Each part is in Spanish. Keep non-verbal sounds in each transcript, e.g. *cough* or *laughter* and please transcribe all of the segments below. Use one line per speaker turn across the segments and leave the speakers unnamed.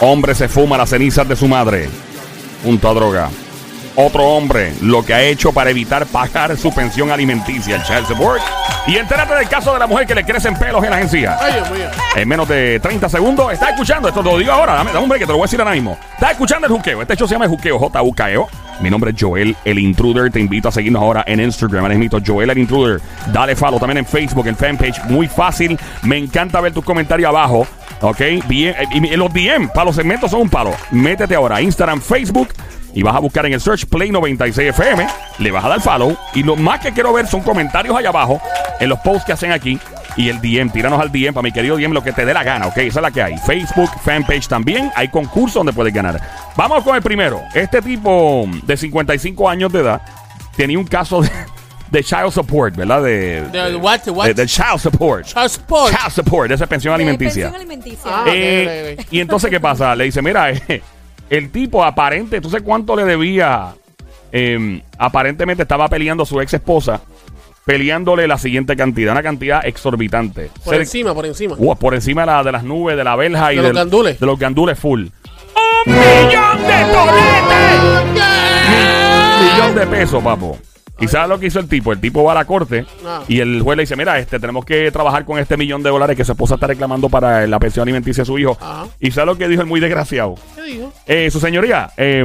Hombre se fuma las cenizas de su madre junto a droga. Otro hombre lo que ha hecho para evitar pagar su pensión alimenticia, el child support. Y entérate del caso de la mujer que le crecen pelos en la
mío.
En menos de 30 segundos, está escuchando, esto lo digo ahora, dame, dame un break que te lo voy a decir ahora mismo. Está escuchando el juqueo, este show se llama el juqueo, J-U-K-E-O. Mi nombre es Joel, el intruder. Te invito a seguirnos ahora en Instagram. Ahora mismo, Joel, el intruder. Dale follow también en Facebook, en fanpage. Muy fácil. Me encanta ver tus comentarios abajo. Ok, bien. eh, Y los DM para los segmentos son un palo. Métete ahora a Instagram, Facebook. Y vas a buscar en el search Play 96 FM. Le vas a dar follow. Y lo más que quiero ver son comentarios allá abajo. En los posts que hacen aquí. Y el DM. Tíranos al DM para mi querido DM lo que te dé la gana. Ok, esa es la que hay. Facebook, fanpage también. Hay concursos donde puedes ganar. Vamos con el primero. Este tipo de 55 años de edad tenía un caso de, de child support, ¿verdad? De,
De- what, what?
de- de child support.
Child support.
Child support, de esa pensión alimenticia.
Pensión alimenticia.
Ah.
Eh. Y entonces, ¿qué pasa? Le dice, mira, eh, el tipo aparente, ¿tú sabes cuánto le debía? Eh, aparentemente estaba peleando a su ex esposa, peleándole la siguiente cantidad, una cantidad exorbitante.
Por
Cer-
encima, por encima.
Uh, por encima de, la- de las nubes, de la verja y
De los
del-
gandules.
De los gandules full. ¡Un millón de toletes! Mi- millón de pesos, papo. ¿Y sabes lo que hizo el tipo? El tipo va a la corte
Ah.
y el juez le dice, mira, este, tenemos que trabajar con este millón de dólares que su esposa está reclamando para la pensión alimenticia de su hijo.
Ajá.
¿Y sabes lo que dijo el muy desgraciado?
¿Qué dijo?
Eh, su señoría, eh,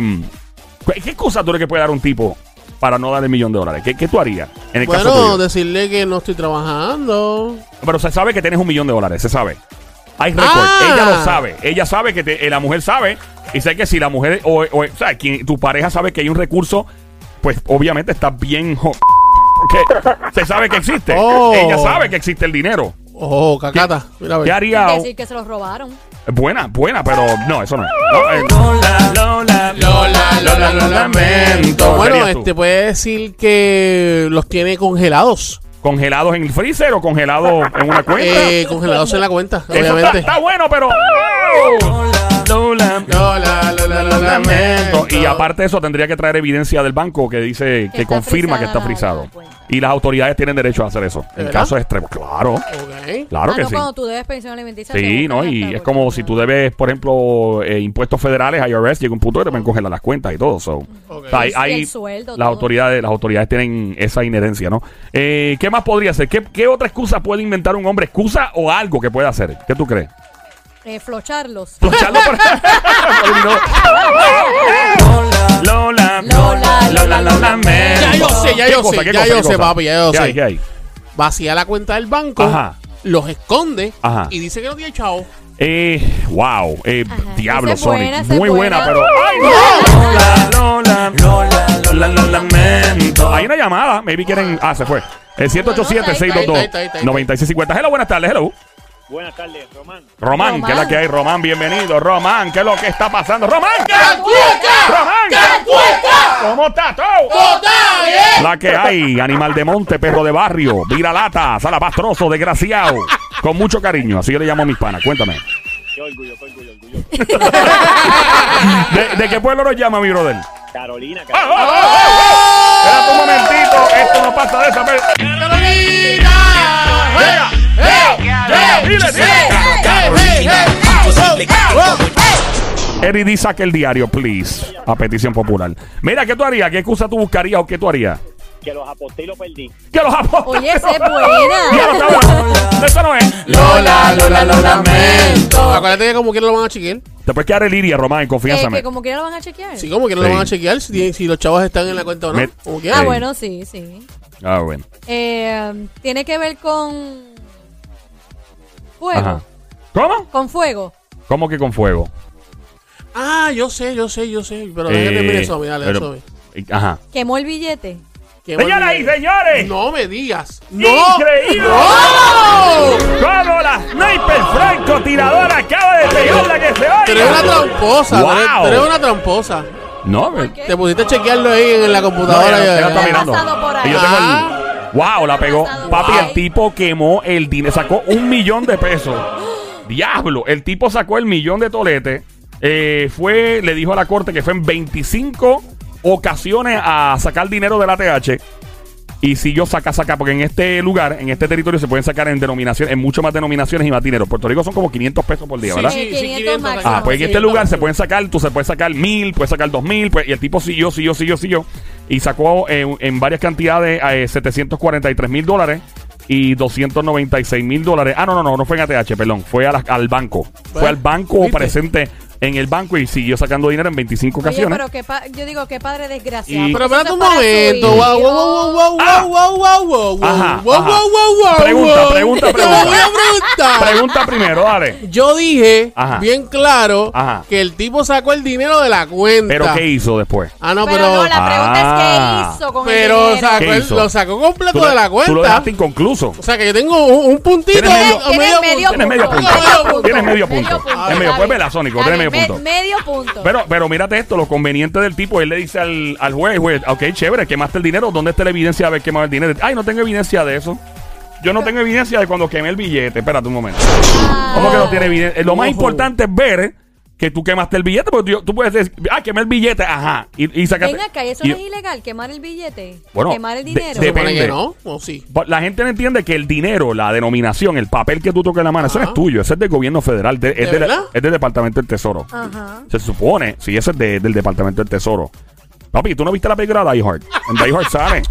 ¿qué excusa tú crees que puede dar un tipo para no dar el millón de dólares? ¿Qué, qué tú harías en el caso
Bueno,
tuyo?
decirle que no estoy trabajando.
Pero se sabe que tienes un millón de dólares, se sabe. Hay récord.
Ah.
Ella lo sabe. Ella sabe que te- eh, la mujer sabe. Y sé que si la mujer o, o, o sea, quien, tu pareja sabe que hay un recurso, pues obviamente está bien. jo- *laughs* Porque se sabe que existe.
Oh.
Ella sabe que existe el dinero.
Oh, cacata. Mira, a ver.
¿Qué haría?
Decir que se los robaron.
Buena, buena, pero no, eso no es. No, eh, Lola,
Lola, Lola, lo lamento.
¿Qué
Bueno, este puede decir que los tiene congelados.
¿Congelados en el freezer o congelados en una cuenta?
Eh, congelados en la cuenta,
Eso está,
obviamente.
está bueno, pero. Lola,
Lola, Lola, lo lamento.
Y aparte de eso, tendría que traer evidencia del banco que dice, que
está
confirma que está frisado. Y las autoridades tienen derecho a hacer eso.
¿De
En
verdad?
caso extremo. Claro,
Ok.
claro
ah,
que
no,
sí.
cuando tú debes pensión alimenticia.
Sí, ¿no? Y es como si tú debes, por ejemplo, eh, impuestos federales, IRS, llega un punto que te pueden congelar las cuentas y todo. So.
Ok.
O sea, hay, hay-
el sueldo,
las
todo.
autoridades, las autoridades tienen esa inherencia, ¿no? Eh, ¿Qué más podría ser? ¿Qué, qué otra excusa puede inventar un hombre? ¿Excusa o algo que pueda hacer? ¿Qué tú crees?
Eh, flocharlos.
Placharlo por- Lola,
Lola, Lola, lo lamento.
Ya yo sé, ya
¿Qué
yo sé, ya yo sé, papi, ya yo
¿Qué
sé.
hay, qué hay?
Vacía la cuenta del banco,
Ajá.
los esconde
Ajá.
y dice que no tiene chavo.
Eh, wow, eh,
Ajá.
diablo,
Esa es
Sonic.
buena,
Muy buena,
buena.
pero. ¡Ay, no! Lola, Lola, Lola, Lola, lo lamento. Hay una llamada, maybe quieren. Ah, se fue. El 787-622-9650.
Ahí está, ahí está, ahí está.
Hello, buenas tardes, hello.
Buenas tardes, Román.
Román,
Román.
¿qué es la que hay? Román, bienvenido. Román, ¿qué es lo que está pasando? Román, ¿qué? Román, ¿cómo está todo? La que hay, animal de monte, perro de barrio, viralata, salapastroso, desgraciado. Con mucho cariño, así yo le llamo a mis panas. Cuéntame.
Qué orgullo, qué orgullo, orgullo. *laughs*
¿De, de qué pueblo nos llama, mi brother?
Carolina,
¡Ah,
Carolina.
ah, ah! Espérate un momentito, esto no pasa de saber. Dile. Eddie saque el diario, please. A petición popular. Mira, ¿qué tú harías? ¿Qué excusa tú buscarías o qué tú harías?
Que los aposté y los perdí.
Que los apostes.
Oye, esa es buena. *laughs* *laughs*
Eso no es.
Lola, Lola, lo lamento. Acuérdate que como quiera lo van a chequear.
Te puedes quedar el iria, Román, en
Eh,
confianza.
que como quiera lo van a chequear.
Sí, como quiera
Sí.
lo van a chequear si, si los chavos están en la cuenta o no.
Me-
Como.
Ah, bueno, sí, sí.
Ah, bueno.
Eh, tiene que ver con fuego.
Ajá. ¿Cómo?
Con fuego.
¿Cómo que con fuego?
Ah, yo sé, yo sé, yo sé. Pero
Eh,
déjame terminar eso, dale,
pero-
eso.
Ajá.
Quemó el billete.
Señoras y señores.
No me digas. ¡No!
¡Increíble! ¡Cómo la sniper francotiradora acaba de pegarla que se
Tú eres una tramposa,
Wow.
tú eres una tramposa.
No,
¿Por
eh?
Te pusiste a chequearlo ahí en la
no,
computadora.
ella-
y-
ella está
ha
mirando.
pasado por ahí.
Y yo tengo el-
Ah.
Wow, la pegó. Papi,
por
el tipo quemó el dinero, sacó un millón de pesos. *gasps* Diablo, el tipo sacó el millón de toletes. Eh, fue, le dijo a la corte que fue en 25 ocasiones a sacar dinero de la TH. Y siguió saca, saca, porque en este lugar, en este territorio, se pueden sacar en denominaciones, en mucho más denominaciones y más dinero. Puerto Rico son como 500 pesos por día, ¿verdad?
sí,
Eh, 500
500
máximo.
Ah, pues en este lugar se pueden sacar, tú se puedes sacar mil, puedes sacar dos mil, pues, y el tipo siguió, siguió, siguió, siguió, y sacó eh, en varias cantidades eh, 743 mil dólares y 296 mil dólares. Ah, no, no, no, no fue en ATH, perdón, fue a la- al banco. fue al banco
¿viste?
presente en el banco y siguió sacando dinero en 25
Oye,
ocasiones.
pero qué pa- yo digo, qué padre desgraciado.
Y-
Pero espérate un momento. Wow, wow, wow, wow,
Ah.
wow, wow, wow, wow, wow,
Ajá,
wow,
ajá.
wow, wow, wow,
Pregunta,
wow.
pregunta,
Te
pregunta.
voy a preguntar.
Pregunta primero, dale.
Yo dije
Ajá.
bien claro
Ajá.
que el tipo sacó el dinero de la cuenta.
Pero ¿qué hizo después?
Ah, no,
pero,
pero.
no, la pregunta
Ah.
es qué hizo con
pero
el dinero.
sacó
¿Qué
el-
hizo?
lo sacó completo de la
Tú lo
cuenta.
dejaste inconcluso.
O sea que yo tengo un, un puntito.
Tienes medio-
o
Tienes medio
Tienes medio punto.
punto.
Tienes medio punto.
Medio punto.
Tienes medio-
Está
pues vela, Sónico, tienes medio
bien,
punto.
me- Medio punto.
Pero, pero mírate esto, lo conveniente del tipo, él le dice al, al juez, juez, ok, chévere, quemaste el dinero, ¿dónde está la evidencia de haber quemado el dinero? Ay, no tengo evidencia de eso. Yo no tengo evidencia de cuando quemé el billete. Espérate un momento.
Ah.
¿Cómo que no tiene evidencia? Lo más
Ojo.
importante es ver que tú quemaste el billete, porque tú, tú puedes decir, ah, quemé el billete, ajá, y, y sacaste.
Ven acá, ¿eso
y-
no es ilegal? ¿Quemar el billete?
Bueno,
¿Quemar el
de-
dinero?
Se supone
Depende.
no, o sí.
Pues La gente no entiende que el dinero, la denominación, el papel que tú tocas en la mano, eso no es tuyo, eso es del gobierno federal, de- es,
¿De
del- es del Departamento del Tesoro.
Ajá.
Se supone, si eso es de- del Departamento del Tesoro. Papi, ¿tú no viste la película Die Hard? En Die Hard sale.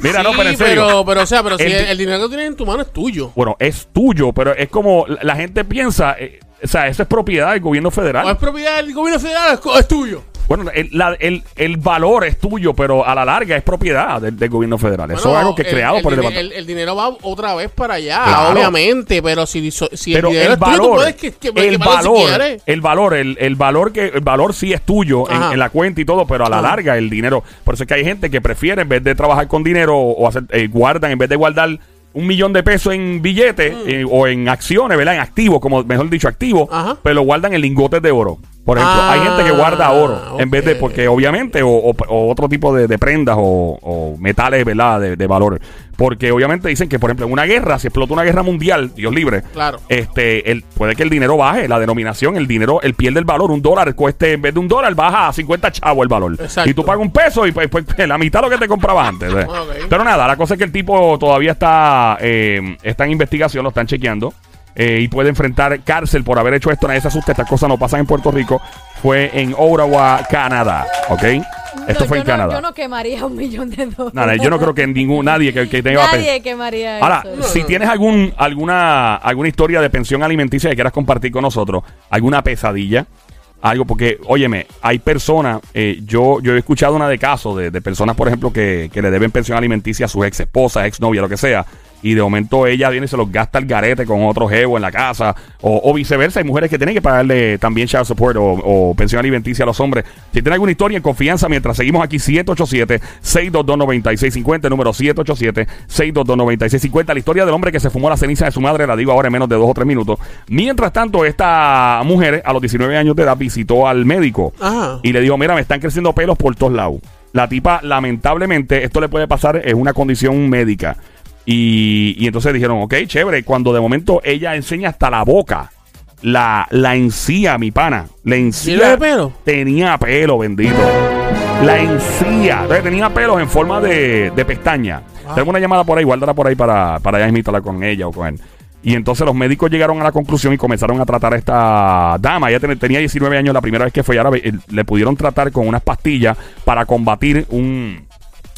Mira, no, pero en serio.
Pero, pero, o sea, pero si
El
el,
di-
el dinero que tienes en tu mano es tuyo.
Bueno, es tuyo, pero es como la, la gente piensa, eh, o sea, eso es propiedad del gobierno federal.
O es propiedad del gobierno federal, es, es tuyo.
Bueno, el, la- el- el valor es tuyo, pero a la larga es propiedad del, del gobierno federal. Eso es algo que es creado por el
dine-
departamento.
el, dinero va otra vez para allá,
Claro.
obviamente, pero si, so- si
Pero
el dinero
el
es tuyo, tú
valor,
puedes que, que,
el
quemarlo si
valor,
quieres.
el valor, el, el valor que el valor sí es tuyo en,
Ajá.
en la cuenta y todo, pero a la
Ajá.
larga el dinero. Por eso es que hay gente que prefiere en vez de trabajar con dinero o, o hacer eh, guardan en vez de guardar un millón de pesos en billetes eh, o en acciones, ¿verdad? En activos, como mejor dicho, activos,
Mm. Ajá.
pero lo guardan en lingotes de oro. Por ejemplo,
Ah,
hay gente que guarda oro en vez de, porque obviamente, o, o- o otro tipo de, de prendas o, o metales, ¿verdad? De, de valor. Porque obviamente dicen que, por ejemplo, en una guerra, si explota una guerra mundial, Dios libre,
Claro.
este, el, puede que el dinero baje, la denominación, el dinero, el pierde el valor. Un dólar cueste, en vez de un dólar, baja a 50 chavos el valor.
Exacto.
Y tú pagas un peso y pues, pues, la mitad de lo que te comprabas antes. *laughs* Pero nada, la cosa es que el tipo todavía está, eh, está en investigación, lo están chequeando. Eh, y puede enfrentar cárcel por haber hecho esto. Nadie se asuste, estas cosas no pasan en Puerto Rico. Fue en Ottawa, Canadá. ¿Ok? Esto fue en
no-
Canadá.
yo no quemaría un millón de dólares.
Nada, yo no creo que ningún, nadie que, que tenga
Nadie quemaría
Ahora,
eso.
si tienes algún, alguna, alguna historia de pensión alimenticia que quieras compartir con nosotros, alguna pesadilla, algo, porque, óyeme, hay personas, eh, yo, yo he escuchado una de casos de, de personas, por ejemplo, que, que le deben pensión alimenticia a sus ex esposas, ex novia, lo que sea, y de momento ella viene y se los gasta el garete con otro jevo en la casa, o, o viceversa, hay mujeres que tienen que pagarle también child support o, o pensión alimenticia a los hombres. Si tienen alguna historia en confianza, mientras seguimos aquí, 787-622-9650, número 787-622-9650, la historia del hombre que se fumó la ceniza de su madre, la digo ahora en menos de dos o tres minutos. Mientras tanto, esta mujer, a los 19 años de edad, visitó al médico
Ajá.
y le dijo, mira, me están creciendo pelos por todos lados. La tipa, lamentablemente, esto le puede pasar, es una condición médica. Y, y entonces dijeron, ok, chévere. Cuando de momento ella enseña hasta la boca, la, la encía, mi pana. La encía.
¿Tiene pelo?
Tenía pelo, bendito. La encía. Entonces, tenía pelos en forma de, de pestaña. Tengo una llamada por ahí, guárdala por ahí para, para ya con ella o con él. Y entonces los médicos llegaron a la conclusión y comenzaron a tratar a esta dama. Ella ten- tenía 19 años la primera vez que fue y ahora eh, le pudieron tratar con unas pastillas para combatir un,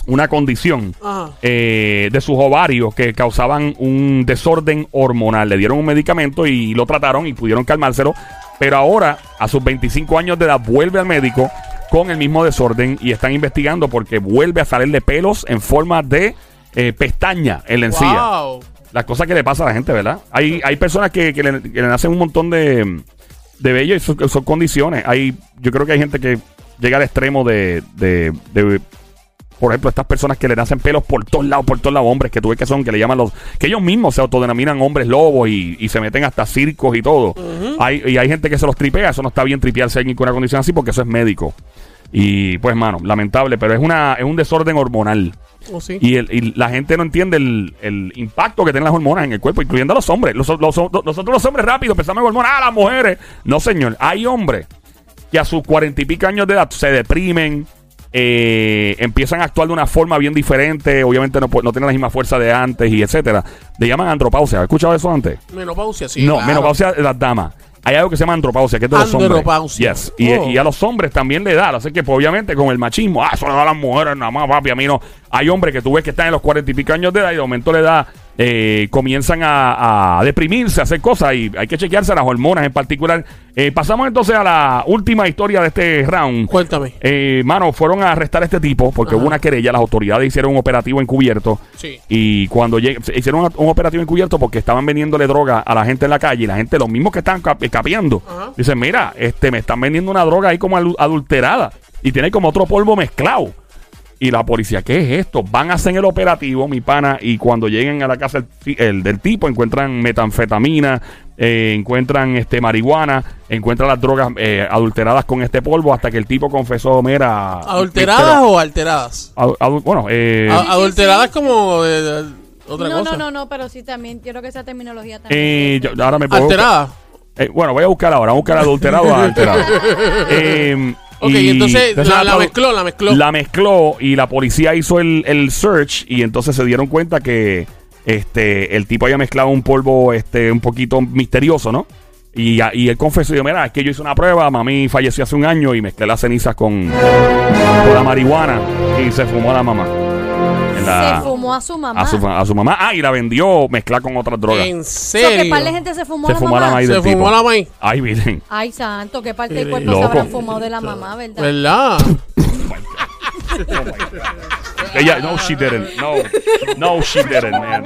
una condición eh, de sus ovarios que causaban un desorden hormonal. Le dieron un medicamento y lo trataron y pudieron calmárselo. Pero ahora, a sus 25 años de edad, vuelve al médico con el mismo desorden y están investigando porque vuelve a salirle pelos en forma de eh, pestaña en la encía.
Wow.
Las cosas que le pasa a la gente, ¿verdad? Hay, hay personas que, que le, que le nacen un montón de, de vello y son, son condiciones. Hay, yo creo que hay gente que llega al extremo de, de, de, por ejemplo, estas personas que le nacen pelos por todos lados, por todos lados, hombres que tú ves que son, que le llaman los, que ellos mismos se autodenominan hombres lobos y, y se meten hasta circos y todo. hay, y hay gente que se los tripea, eso no está bien tripearse a alguien con una condición así porque eso es médico. Y pues, mano, lamentable, pero es una es un desorden hormonal.
Oh, sí.
Y, el- y la gente no entiende el, el impacto que tienen las hormonas en el cuerpo, incluyendo a los hombres. Los- los- nosotros los hombres rápido pensamos en hormonas, ah, las mujeres. No, señor. Hay hombres que a sus cuarenta y pico años de edad se deprimen, eh, empiezan a actuar de una forma bien diferente, obviamente no, no tienen la misma fuerza de antes y etcétera. Le llaman andropausia. ¿Has escuchado eso antes?
Menopausia, sí.
no,
claro.
menopausia de las damas. Hay algo que se llama andropausia, que es de los hombres. Yes. Y,
Oh.
y a los hombres también le da. Así que, pues, obviamente, con el machismo, ah, eso le da a las mujeres nada más, papi. A mí no. Hay hombres que tú ves que están en los cuarenta y pico años de edad y de momento le da. Eh, comienzan a, a deprimirse, a hacer cosas y hay que chequearse las hormonas en particular. Eh, pasamos entonces a la última historia de este round.
Cuéntame.
Eh, mano, fueron a arrestar a este tipo porque
Ajá.
hubo una querella. Las autoridades hicieron un operativo encubierto.
Sí.
Y cuando hicieron un, un operativo encubierto porque estaban vendiéndole droga a la gente en la calle y la gente, los mismos que estaban cap- capeando,
Ajá.
dicen: Mira, este me están vendiendo una droga ahí como adulterada y tiene como otro polvo mezclado. Y la policía, ¿qué es esto? Van a hacer el operativo, mi pana, y cuando lleguen a la casa el del tipo, encuentran metanfetamina, eh, encuentran este marihuana, encuentran las drogas eh, adulteradas con este polvo, hasta que el tipo confesó, mira...
¿Adulteradas o alteradas?
Bueno, eh,
sí,
adulteradas
sí.
como de- de- otra
no,
cosa.
no, no, no, pero sí también, quiero que esa terminología también.
eh, yo- ahora me puedo...
Alteradas.
Eh, bueno, voy a buscar ahora, voy a buscar adulterado o adulterado. *laughs* Eh,
Ok,
y-
entonces la, mezcló, la mezcló.
La mezcló y la policía hizo el, el search y entonces se dieron cuenta que este el tipo había mezclado un polvo este un poquito misterioso, ¿no? Y, y él confesó, y dijo, mira, es que yo hice una prueba, mami falleció hace un año y mezclé las cenizas con, con la marihuana y se fumó a la mamá. La-
Se fumó a su mamá.
a su, a su mamá. Ah, y la vendió mezclada con otras drogas.
¿En
So, ¿Qué
serio?
par de gente se fumó
Se
a la
fumó a la
mamá?
maíz
Se fumó
tipo.
la maíz.
Ay, miren.
Ay, santo, qué parte del cuerpo
loco.
se habrán fumado de la mamá, ¿verdad?
¿Verdad? *laughs*
Ella, no, she didn't. No, no, she didn't, man.